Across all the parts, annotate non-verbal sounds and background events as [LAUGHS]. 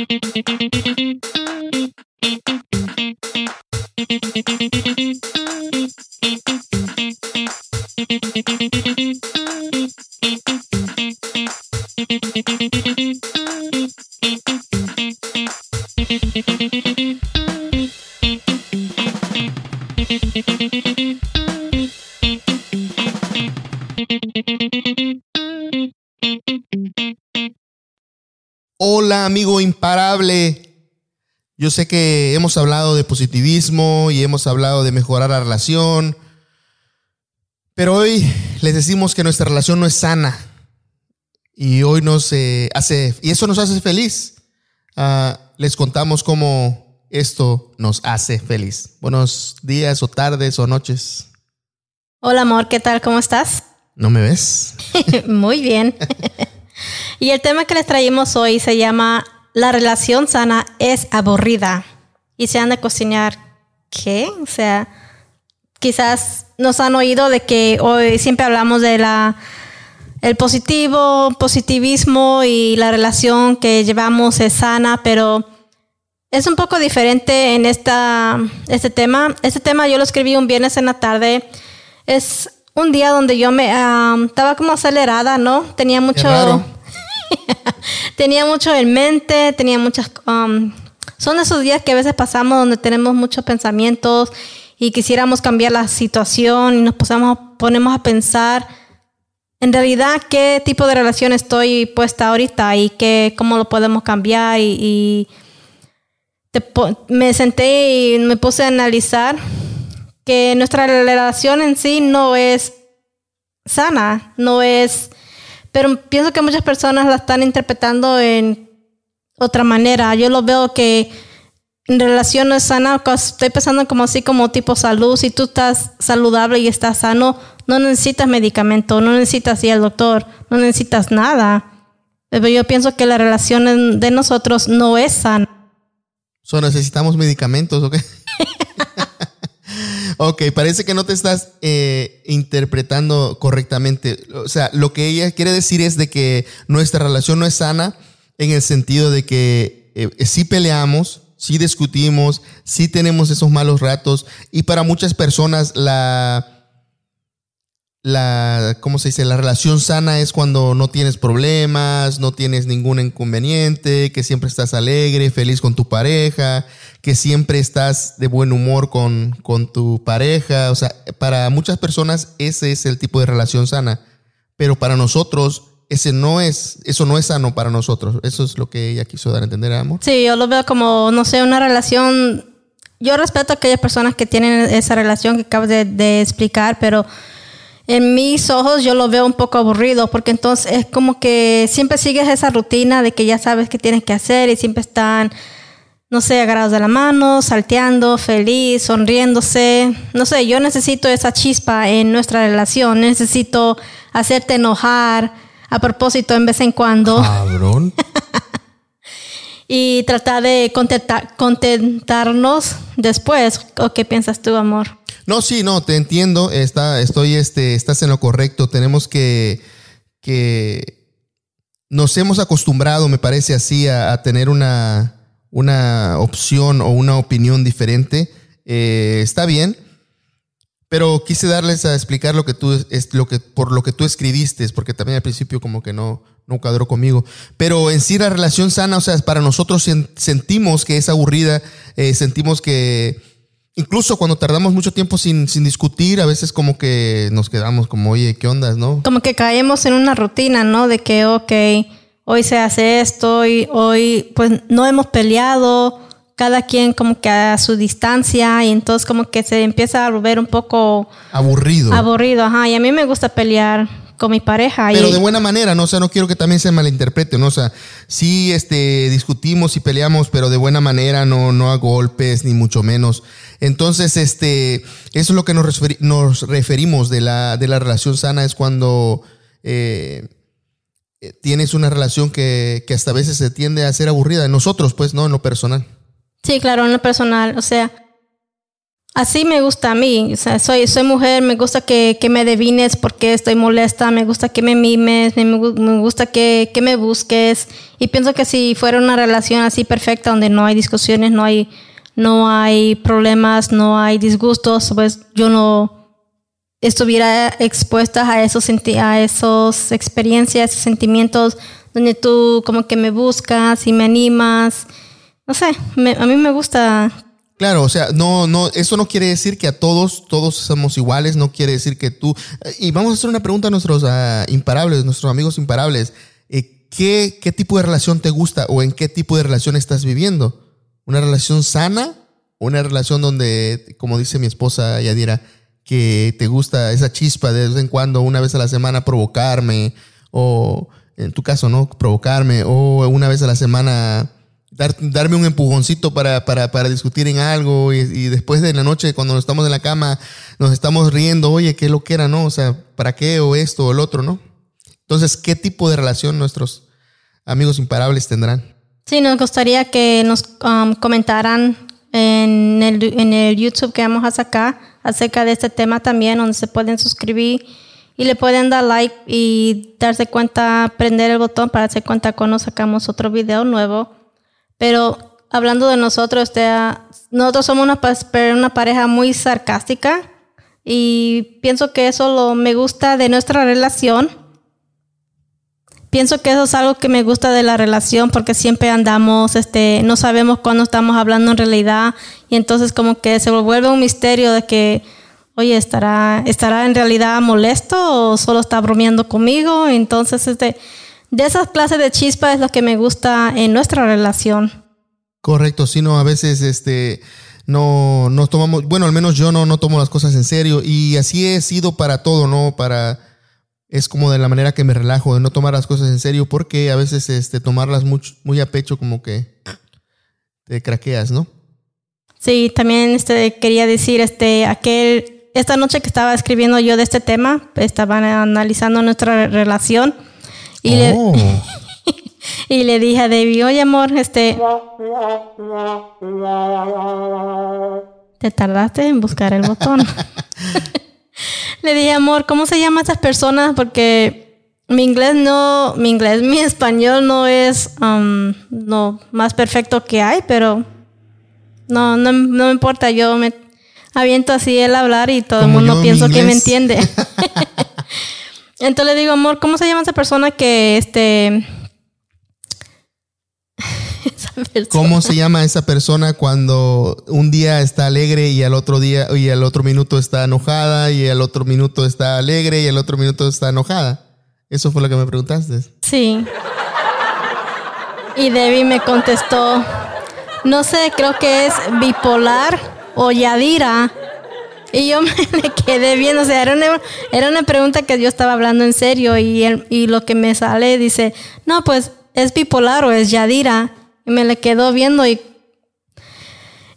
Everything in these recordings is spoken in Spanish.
Hola amigo imparable. Yo sé que hemos hablado de positivismo y hemos hablado de mejorar la relación, pero hoy les decimos que nuestra relación no es sana y hoy nos eh, hace, y eso nos hace feliz. Ah, les contamos cómo esto nos hace feliz. Buenos días o tardes o noches. Hola amor, ¿qué tal? ¿Cómo estás? ¿No me ves? [LAUGHS] Muy bien. [LAUGHS] y el tema que les traímos hoy se llama La relación sana es aburrida. Y se han de cocinar, ¿qué? O sea, quizás nos han oído de que hoy siempre hablamos de la el positivo, positivismo y la relación que llevamos es sana, pero es un poco diferente en esta, este tema. Este tema yo lo escribí un viernes en la tarde. Es un día donde yo me estaba como acelerada, ¿no? Tenía mucho. Tenía mucho en mente, tenía muchas. son esos días que a veces pasamos donde tenemos muchos pensamientos y quisiéramos cambiar la situación y nos ponemos a pensar en realidad qué tipo de relación estoy puesta ahorita y qué, cómo lo podemos cambiar y, me senté y me puse a analizar que nuestra relación en sí no es sana, no es, pero pienso que muchas personas la están interpretando en otra manera. Yo lo veo que en relación no es sana, estoy pensando como así como tipo salud, si tú estás saludable y estás sano, no necesitas medicamento, no necesitas ir al doctor, no necesitas nada. Pero yo pienso que la relación de nosotros no es sana. ¿So necesitamos medicamentos o qué? [LAUGHS] ok, parece que no te estás eh, interpretando correctamente. O sea, lo que ella quiere decir es de que nuestra relación no es sana en el sentido de que eh, sí peleamos, sí discutimos, sí tenemos esos malos ratos y para muchas personas la la, ¿cómo se dice? La relación sana es cuando no tienes problemas, no tienes ningún inconveniente, que siempre estás alegre, feliz con tu pareja, que siempre estás de buen humor con, con tu pareja. O sea, para muchas personas ese es el tipo de relación sana, pero para nosotros ese no es, eso no es sano para nosotros. Eso es lo que ella quiso dar a entender, amor. Sí, yo lo veo como, no sé, una relación. Yo respeto a aquellas personas que tienen esa relación que acabas de, de explicar, pero en mis ojos yo lo veo un poco aburrido porque entonces es como que siempre sigues esa rutina de que ya sabes qué tienes que hacer y siempre están, no sé, agarrados de la mano, salteando, feliz, sonriéndose. No sé, yo necesito esa chispa en nuestra relación, necesito hacerte enojar a propósito en vez en cuando. Cabrón. [LAUGHS] y tratar de contentarnos después. ¿O qué piensas tú, amor? No, sí, no, te entiendo. Está, estoy, este, estás en lo correcto. Tenemos que, que nos hemos acostumbrado, me parece así, a, tener una, una opción o una opinión diferente. Eh, está bien, pero quise darles a explicar lo que tú, es lo que, por lo que tú escribiste, porque también al principio como que no, no conmigo. Pero en sí la relación sana, o sea, para nosotros sentimos que es aburrida, eh, sentimos que incluso cuando tardamos mucho tiempo sin, sin, discutir, a veces como que nos quedamos como, oye, ¿qué ondas, no? Como que caemos en una rutina, ¿no? De que, ok, hoy se hace esto, y hoy pues no hemos peleado, cada quien como que a su distancia y entonces como que se empieza a volver un poco... Aburrido. Aburrido, ajá. Y a mí me gusta pelear con mi pareja. Pero de buena manera, ¿no? O sea, no quiero que también se malinterprete, ¿no? O sea, sí este, discutimos y peleamos, pero de buena manera, no, no a golpes, ni mucho menos. Entonces, este, eso es lo que nos, nos referimos de la, de la relación sana, es cuando eh, tienes una relación que, que hasta a veces se tiende a ser aburrida. En nosotros, pues, no, en lo personal. Sí, claro, en lo personal. O sea, Así me gusta a mí. O sea, soy, soy mujer, me gusta que, que me devines porque estoy molesta, me gusta que me mimes, me, me gusta que, que, me busques. Y pienso que si fuera una relación así perfecta, donde no hay discusiones, no hay, no hay problemas, no hay disgustos, pues yo no estuviera expuesta a esos, a esos experiencias, esos sentimientos, donde tú como que me buscas y me animas. No sé, a mí me gusta Claro, o sea, no, no, eso no quiere decir que a todos, todos somos iguales, no quiere decir que tú. Y vamos a hacer una pregunta a nuestros uh, imparables, nuestros amigos imparables. Eh, ¿qué, ¿Qué tipo de relación te gusta o en qué tipo de relación estás viviendo? ¿Una relación sana? ¿Una relación donde, como dice mi esposa Yadira, que te gusta esa chispa de vez en cuando, una vez a la semana, provocarme? O en tu caso, ¿no? Provocarme. O una vez a la semana darme un empujoncito para, para, para discutir en algo y, después de la noche cuando estamos en la cama nos estamos riendo, oye, qué lo que era, ¿no? O sea, ¿para qué o esto o el otro, ¿no? Entonces, ¿qué tipo de relación nuestros amigos imparables tendrán? Sí, nos gustaría que nos um, comentaran en el, en el YouTube que vamos a sacar acerca de este tema también, donde se pueden suscribir y le pueden dar like y darse cuenta, prender el botón para darse cuenta cuando sacamos otro video nuevo pero hablando de nosotros, este, nosotros somos una, una pareja muy sarcástica y pienso que eso lo, me gusta de nuestra relación. Pienso que eso es algo que me gusta de la relación porque siempre andamos, este, no sabemos cuándo estamos hablando en realidad y entonces como que se vuelve un misterio de que, oye, ¿estará, estará en realidad molesto o solo está bromeando conmigo? Entonces, este, de esas clases de chispa es lo que me gusta en nuestra relación. Correcto, sino a veces este no, no tomamos, bueno, al menos yo no, no tomo las cosas en serio y así he sido para todo, ¿no? Para, es como de la manera que me relajo, de no tomar las cosas en serio, porque a veces este, tomarlas muy, muy a pecho como que te craqueas, ¿no? Sí, también este, quería decir, este, aquel, esta noche que estaba escribiendo yo de este tema, estaban analizando nuestra relación y, le, oh. [LAUGHS] y le dije a David, oye amor, este... [LAUGHS] Te tardaste en buscar el botón. [LAUGHS] le dije, amor, ¿cómo se llaman esas personas? Porque mi inglés no, mi inglés, mi español no es um, lo más perfecto que hay, pero no, no, no me importa, yo me aviento así el hablar y todo el mundo piensa que me entiende. [LAUGHS] Entonces le digo, amor, ¿cómo se llama esa persona que este... ¿Cómo se llama esa persona cuando un día está alegre y al otro día y al otro minuto está enojada y al otro minuto está alegre y al otro minuto está enojada? Eso fue lo que me preguntaste. Sí. Y Debbie me contestó, no sé, creo que es bipolar o Yadira. Y yo [LAUGHS] me quedé viendo, o sea, era una, era una pregunta que yo estaba hablando en serio y, y lo que me sale dice, no, pues es bipolar o es Yadira. Me le quedó viendo y,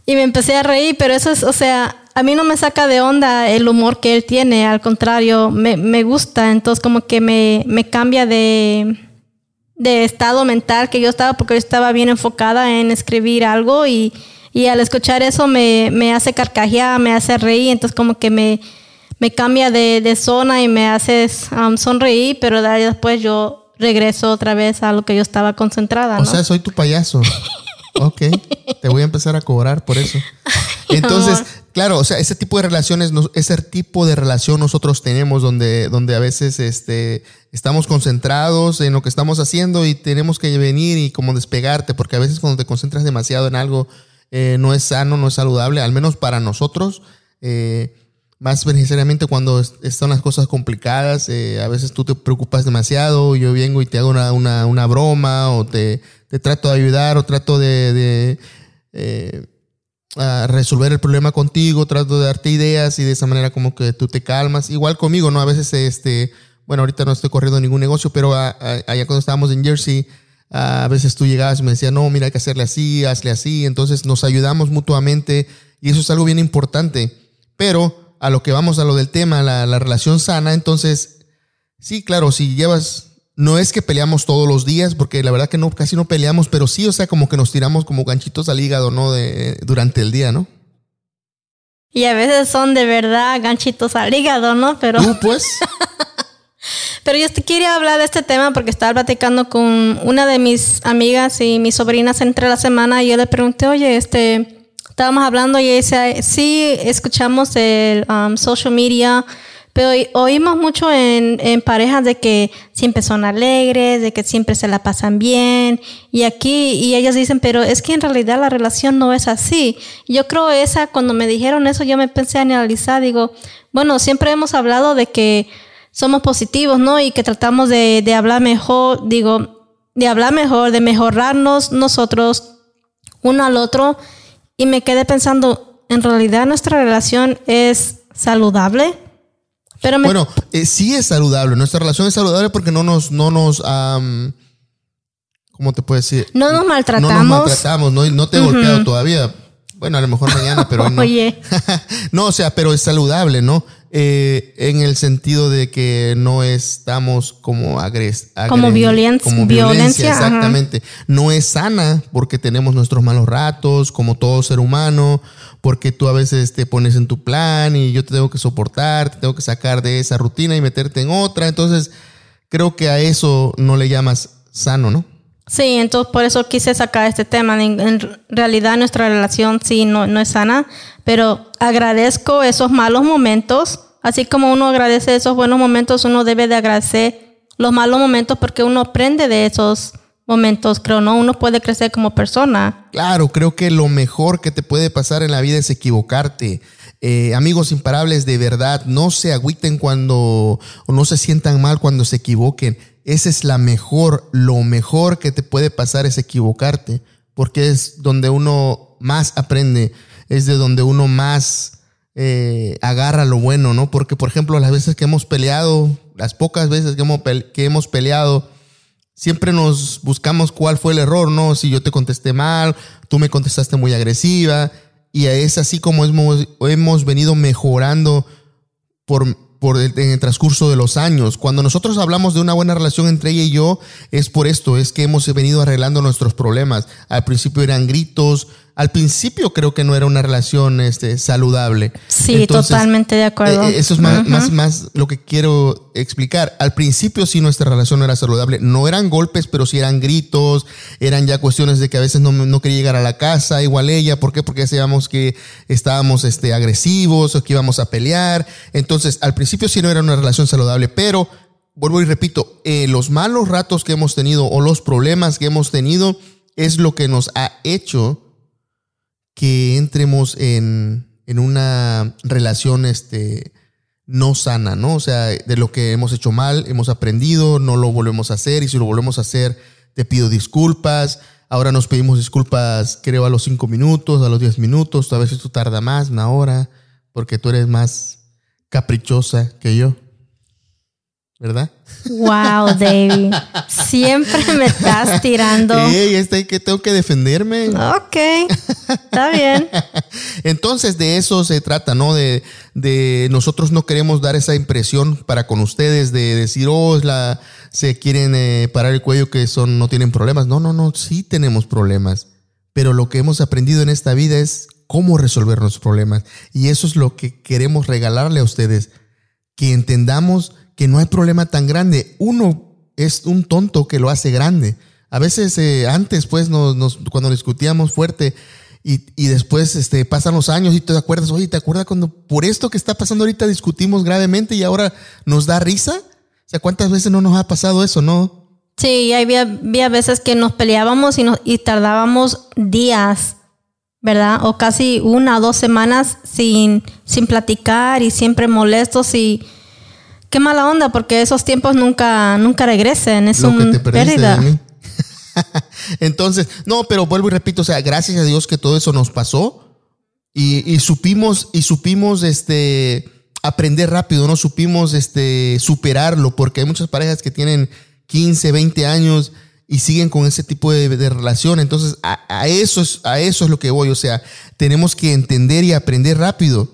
y me empecé a reír, pero eso es, o sea, a mí no me saca de onda el humor que él tiene, al contrario, me, me gusta, entonces como que me, me cambia de, de estado mental que yo estaba, porque yo estaba bien enfocada en escribir algo y y al escuchar eso me, me hace carcajear, me hace reír, entonces como que me, cambia de, de zona y me hace um, sonreír, pero después yo regreso otra vez a lo que yo estaba concentrada. O sea, soy tu payaso. ok, te voy a empezar a cobrar por eso. Entonces, claro, o sea, ese tipo de relaciones, ese tipo de relación nosotros tenemos donde, donde a veces este, estamos concentrados en lo que estamos haciendo y tenemos que venir y como despegarte, porque a veces cuando te concentras demasiado en algo, eh, no es sano, no es saludable, al menos para nosotros. Eh, más necesariamente cuando están las cosas complicadas, eh, a veces tú te preocupas demasiado, yo vengo y te hago una, broma o te, trato de ayudar o trato de, resolver el problema contigo, trato de darte ideas y de esa manera como que tú te calmas. Igual conmigo, ¿no? A veces, este, bueno, ahorita no estoy corriendo ningún negocio, pero allá cuando estábamos en Jersey, a veces tú llegabas y me decías, no, mira, hay que hacerle así, hazle así. Entonces nos ayudamos mutuamente y eso es algo bien importante. Pero a lo que vamos a lo del tema, la, la relación sana, entonces, sí, claro, si llevas, no es que peleamos todos los días, porque la verdad que no, casi no peleamos, pero sí, o sea, como que nos tiramos como ganchitos al hígado, ¿no? De, durante el día, ¿no? Y a veces son de verdad ganchitos al hígado, ¿no? Pero. Tú, pues. [LAUGHS] Pero yo te quería hablar de este tema porque estaba platicando con una de mis amigas y mis sobrinas entre la semana y yo le pregunté, oye, este, estábamos hablando y dice, sí, escuchamos el um, social media, pero oímos mucho en, parejas de que siempre son alegres, de que siempre se la pasan bien. Y aquí, y ellas dicen, pero es que en realidad la relación no es así. Yo creo esa, cuando me dijeron eso, yo me pensé a analizar, digo, bueno, siempre hemos hablado de que somos positivos, ¿no? Y que tratamos de hablar mejor, digo, de hablar mejor, de mejorarnos nosotros uno al otro. Y me quedé pensando, en realidad nuestra relación es saludable. Pero Bueno, eh, sí es saludable. Nuestra relación es saludable porque no nos, no nos, ¿cómo te puedo decir? No nos maltratamos. No nos maltratamos, no, no te he golpeado todavía. Bueno, a lo mejor mañana, pero no. [LAUGHS] Oye. [LAUGHS] no, o sea, pero es saludable, ¿no? Eh, en el sentido de que no estamos como agres, como, violencia, como violencia, exactamente. No es sana porque tenemos nuestros malos ratos, como todo ser humano, porque tú a veces te pones en tu plan y yo te tengo que soportar, te tengo que sacar de esa rutina y meterte en otra. Entonces, creo que a eso no le llamas sano, ¿no? Sí, entonces por eso quise sacar este tema. En, realidad nuestra relación sí no, no es sana, pero agradezco esos malos momentos. Así como uno agradece esos buenos momentos, uno debe de agradecer los malos momentos porque uno aprende de esos momentos, creo, ¿no? Uno puede crecer como persona. Claro, creo que lo mejor que te puede pasar en la vida es equivocarte. Eh, amigos imparables, de verdad, no se agüiten cuando, o no se sientan mal cuando se equivoquen esa es la mejor, lo mejor que te puede pasar es equivocarte, porque es donde uno más aprende, es de donde uno más eh, agarra lo bueno, ¿no? Porque, por ejemplo, las veces que hemos peleado, las pocas veces que hemos, que hemos peleado, siempre nos buscamos cuál fue el error, ¿no? Si yo te contesté mal, tú me contestaste muy agresiva, y es así como hemos, hemos venido mejorando por por el, en el transcurso de los años. Cuando nosotros hablamos de una buena relación entre ella y yo, es por esto, es que hemos venido arreglando nuestros problemas. Al principio eran gritos, al principio creo que no era una relación este, saludable. Sí, totalmente de acuerdo. Eh, eso es más, más, más, lo que quiero explicar. Al principio sí nuestra relación no era saludable. No eran golpes, pero sí eran gritos, eran ya cuestiones de que a veces no, no quería llegar a la casa, igual ella. ¿Por qué? Porque sabíamos que estábamos este, agresivos o que íbamos a pelear. Entonces, al principio sí no era una relación saludable, pero vuelvo y repito, eh, los malos ratos que hemos tenido o los problemas que hemos tenido es lo que nos ha hecho que entremos en, una relación este, no sana, ¿no? O sea, de lo que hemos hecho mal, hemos aprendido, no lo volvemos a hacer y si lo volvemos a hacer, te pido disculpas. Ahora nos pedimos disculpas, creo, a los cinco minutos, a los diez minutos, a veces tú tarda más, una hora, porque tú eres más caprichosa que yo. ¿Verdad? Wow, David. Siempre me estás tirando. Ey, este que tengo que defenderme. Ok, está bien. [LAUGHS] Entonces, de eso se trata, ¿no? De, de, nosotros no queremos dar esa impresión para con ustedes de decir, oh, la, se quieren eh, parar el cuello que son, no tienen problemas. No, no, no, sí tenemos problemas. Pero lo que hemos aprendido en esta vida es cómo resolver nuestros problemas. Y eso es lo que queremos regalarle a ustedes. Que entendamos que no hay problema tan grande. Uno es un tonto que lo hace grande. A veces eh, antes, pues, nos, cuando discutíamos fuerte y, después este, pasan los años y te acuerdas, oye, ¿te acuerdas cuando por esto que está pasando ahorita discutimos gravemente y ahora nos da risa? O sea, ¿cuántas veces no nos ha pasado eso, no? Sí, había, había veces que nos peleábamos y, nos, tardábamos días, ¿verdad? O casi una o dos semanas sin, sin platicar y siempre molestos y Qué mala onda, porque esos tiempos nunca, nunca regresen. Es una pérdida. [LAUGHS] Entonces, no, pero vuelvo y repito, o sea, gracias a Dios que todo eso nos pasó y, supimos, y supimos este, aprender rápido, no supimos este, superarlo, porque hay muchas parejas que tienen 15, 20 años y siguen con ese tipo de, relación. Entonces, a, eso es, a eso es lo que voy. O sea, tenemos que entender y aprender rápido.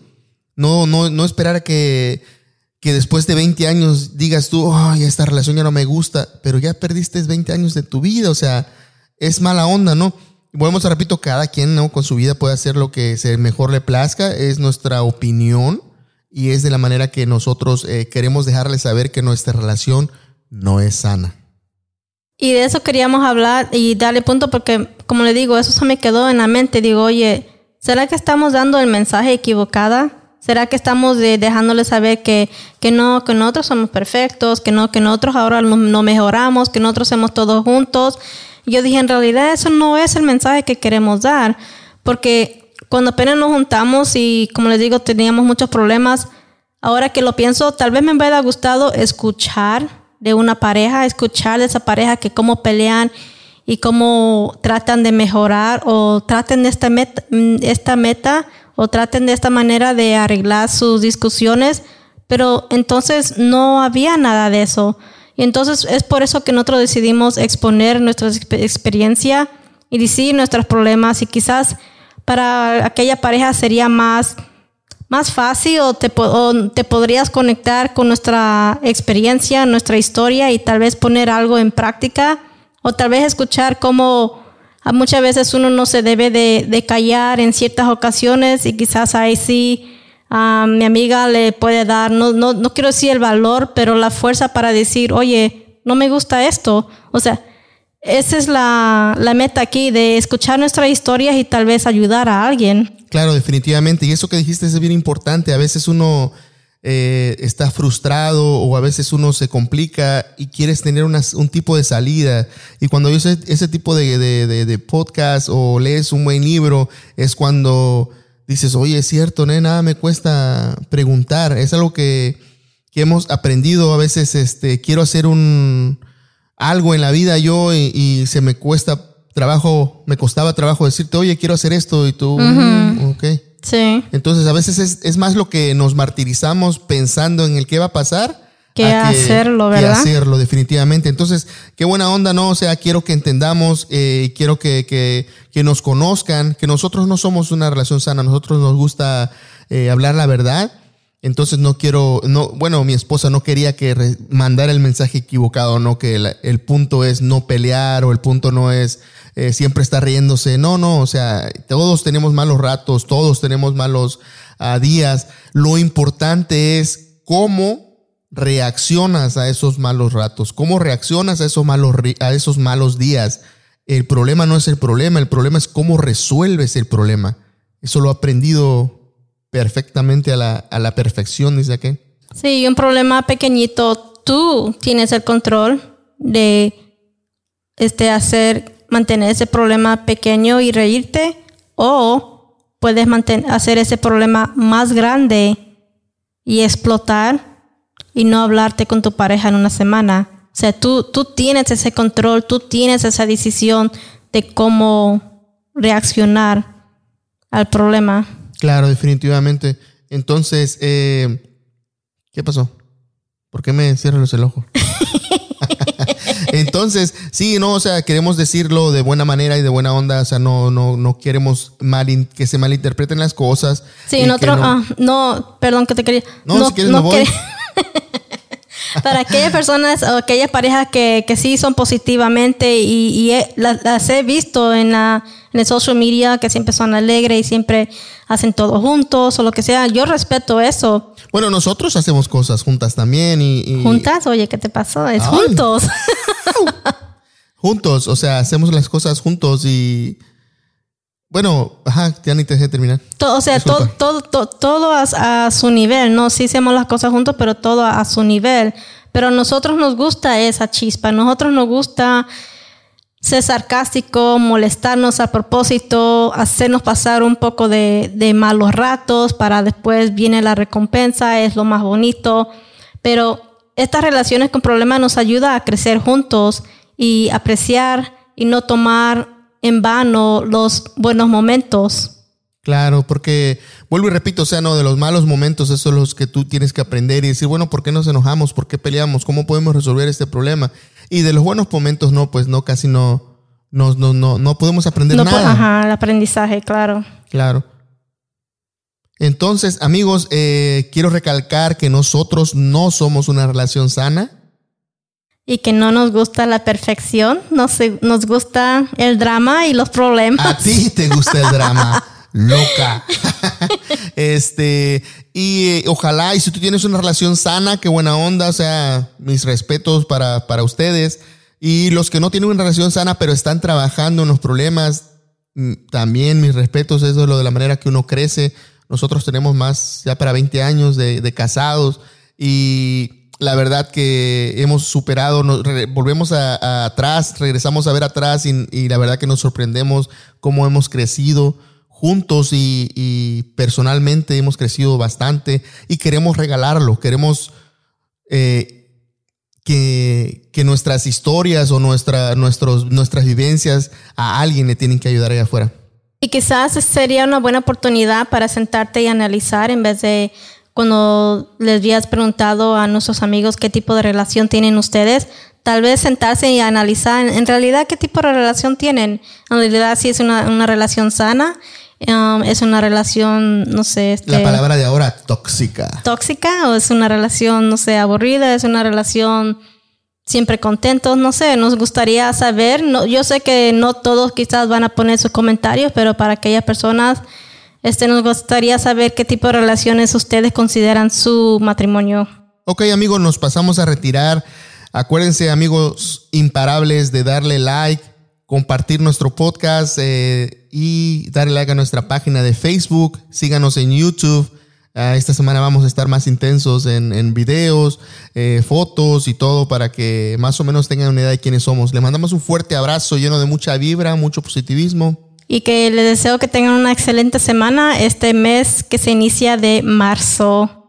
No, no, no esperar a que que después de 20 años digas tú, ay, esta relación ya no me gusta, pero ya perdiste 20 años de tu vida, o sea, es mala onda, ¿no? volvemos a repito, cada quien ¿no? con su vida puede hacer lo que se mejor le plazca, es nuestra opinión y es de la manera que nosotros eh, queremos dejarles saber que nuestra relación no es sana. Y de eso queríamos hablar y darle punto porque, como le digo, eso se me quedó en la mente. Digo, oye, ¿será que estamos dando el mensaje equivocada? ¿Será que estamos dejándole saber que, que no, que nosotros somos perfectos, que no, que nosotros ahora no, mejoramos, que nosotros hacemos todos juntos? Yo dije, en realidad eso no es el mensaje que queremos dar, porque cuando apenas nos juntamos y como les digo, teníamos muchos problemas, ahora que lo pienso, tal vez me hubiera gustado escuchar de una pareja, escuchar de esa pareja que cómo pelean y cómo tratan de mejorar o traten de esta meta, mm, esta meta o traten de esta manera de arreglar sus discusiones, pero entonces no había nada de eso. Y entonces es por eso que nosotros decidimos exponer nuestra experiencia y decir nuestros problemas y quizás para aquella pareja sería más, más fácil o te, o te podrías conectar con nuestra experiencia, nuestra historia y tal vez poner algo en práctica o tal vez escuchar cómo muchas veces uno no se debe de, callar en ciertas ocasiones y quizás ahí sí a mi amiga le puede dar, no, no, no quiero decir el valor, pero la fuerza para decir, oye, no me gusta esto. O sea, esa es la, la, meta aquí, de escuchar nuestras historias y tal vez ayudar a alguien. Claro, definitivamente. Y eso que dijiste es bien importante. A veces uno eh, está frustrado o a veces uno se complica y quieres tener un tipo de salida. Y cuando oyes ese, tipo de, de, podcast o lees un buen libro, es cuando dices, oye, es cierto, ¿no? nada me cuesta preguntar. Es algo que, que, hemos aprendido. A veces este, quiero hacer un algo en la vida yo y, se me cuesta trabajo, me costaba trabajo decirte, oye, quiero hacer esto y tú, uh ok. Sí. Entonces a veces es, es, más lo que nos martirizamos pensando en el qué va a pasar. Que, hacerlo, ¿verdad? Que hacerlo, definitivamente. Entonces, qué buena onda, ¿no? O sea, quiero que entendamos, eh, quiero que, que, que, nos conozcan, que nosotros no somos una relación sana, nosotros nos gusta eh, hablar la verdad. Entonces no quiero, no, bueno, mi esposa no quería que mandara el mensaje equivocado, no que el punto es no pelear o el punto no es eh, siempre está riéndose. No, no, o sea, todos tenemos malos ratos, todos tenemos malos ah, días. Lo importante es cómo reaccionas a esos malos ratos, cómo reaccionas a esos malos, a esos malos días. El problema no es el problema, el problema es cómo resuelves el problema. Eso lo he aprendido perfectamente a la, a la perfección, dice aquel. Sí, un problema pequeñito, tú tienes el control de este, hacer mantener ese problema pequeño y reírte o puedes hacer ese problema más grande y explotar y no hablarte con tu pareja en una semana. O sea, tú, tú tienes ese control, tú tienes esa decisión de cómo reaccionar al problema. Claro, definitivamente. Entonces, eh, ¿qué pasó? ¿Por qué me cierras el ojo? Entonces, sí, no, o sea, queremos decirlo de buena manera y de buena onda, o sea, no, no, no queremos mal que se malinterpreten las cosas. Sí, nosotros, no, ah, no, perdón que te quería. No, si quieres no voy. [LAUGHS] Para aquellas personas o aquellas parejas que, que sí son positivamente y, las, he visto en, la, en el social media que siempre son alegres y siempre hacen todo juntos o lo que sea, yo respeto eso. Bueno, nosotros hacemos cosas juntas también y... ¿Juntas? Oye, ¿qué te pasó? Es juntos. [LAUGHS] juntos, o sea, hacemos las cosas juntos y... Bueno, ajá, ya ni te dejé terminar. o sea, todo, todo, todo, a, su nivel, ¿no? Sí hacemos las cosas juntos, pero todo a, su nivel. Pero a nosotros nos gusta esa chispa, a nosotros nos gusta ser sarcástico, molestarnos a propósito, hacernos pasar un poco de, de, malos ratos para después viene la recompensa, es lo más bonito. Pero estas relaciones con problemas nos ayuda a crecer juntos y apreciar y no tomar en vano los buenos momentos. Claro, porque vuelvo y repito, o sea, no, de los malos momentos, esos son los que tú tienes que aprender y decir, bueno, ¿por qué nos enojamos? ¿Por qué peleamos? ¿Cómo podemos resolver este problema? Y de los buenos momentos, no, pues no, casi no, no, no, no, no podemos aprender nada. Ajá, el aprendizaje, claro. Claro. Entonces, amigos, eh, quiero recalcar que nosotros no somos una relación sana. Y que no nos gusta la perfección, nos, nos gusta el drama y los problemas. A ti te gusta el drama, [LAUGHS] loca. [LAUGHS] este, y eh, ojalá, y si tú tienes una relación sana, qué buena onda, o sea, mis respetos para, para ustedes. Y los que no tienen una relación sana, pero están trabajando en los problemas, mm, también mis respetos, eso es lo de la manera que uno crece. Nosotros tenemos más, ya para 20 años de, de casados y la verdad que hemos superado, volvemos a, atrás, regresamos a ver atrás y, la verdad que nos sorprendemos cómo hemos crecido juntos y, personalmente hemos crecido bastante y queremos regalarlo, queremos eh, que, que, nuestras historias o nuestra, nuestros, nuestras vivencias a alguien le tienen que ayudar allá afuera. Y quizás sería una buena oportunidad para sentarte y analizar en vez de cuando les habías preguntado a nuestros amigos qué tipo de relación tienen ustedes, tal vez sentarse y analizar en realidad qué tipo de relación tienen. En realidad si es una, una relación sana, um, es una relación, no sé. Este, La palabra de ahora, tóxica. Tóxica o es una relación, no sé, aburrida, es una relación siempre contentos, no sé, nos gustaría saber. No, yo sé que no todos quizás van a poner sus comentarios, pero para aquellas personas este, nos gustaría saber qué tipo de relaciones ustedes consideran su matrimonio. Ok, amigos, nos pasamos a retirar. Acuérdense, amigos imparables, de darle like, compartir nuestro podcast eh, y darle like a nuestra página de Facebook. Síganos en YouTube. Ah, esta semana vamos a estar más intensos en, videos, eh, fotos y todo para que más o menos tengan una idea de quiénes somos. Le mandamos un fuerte abrazo lleno de mucha vibra, mucho positivismo y que les deseo que tengan una excelente semana este mes que se inicia de marzo.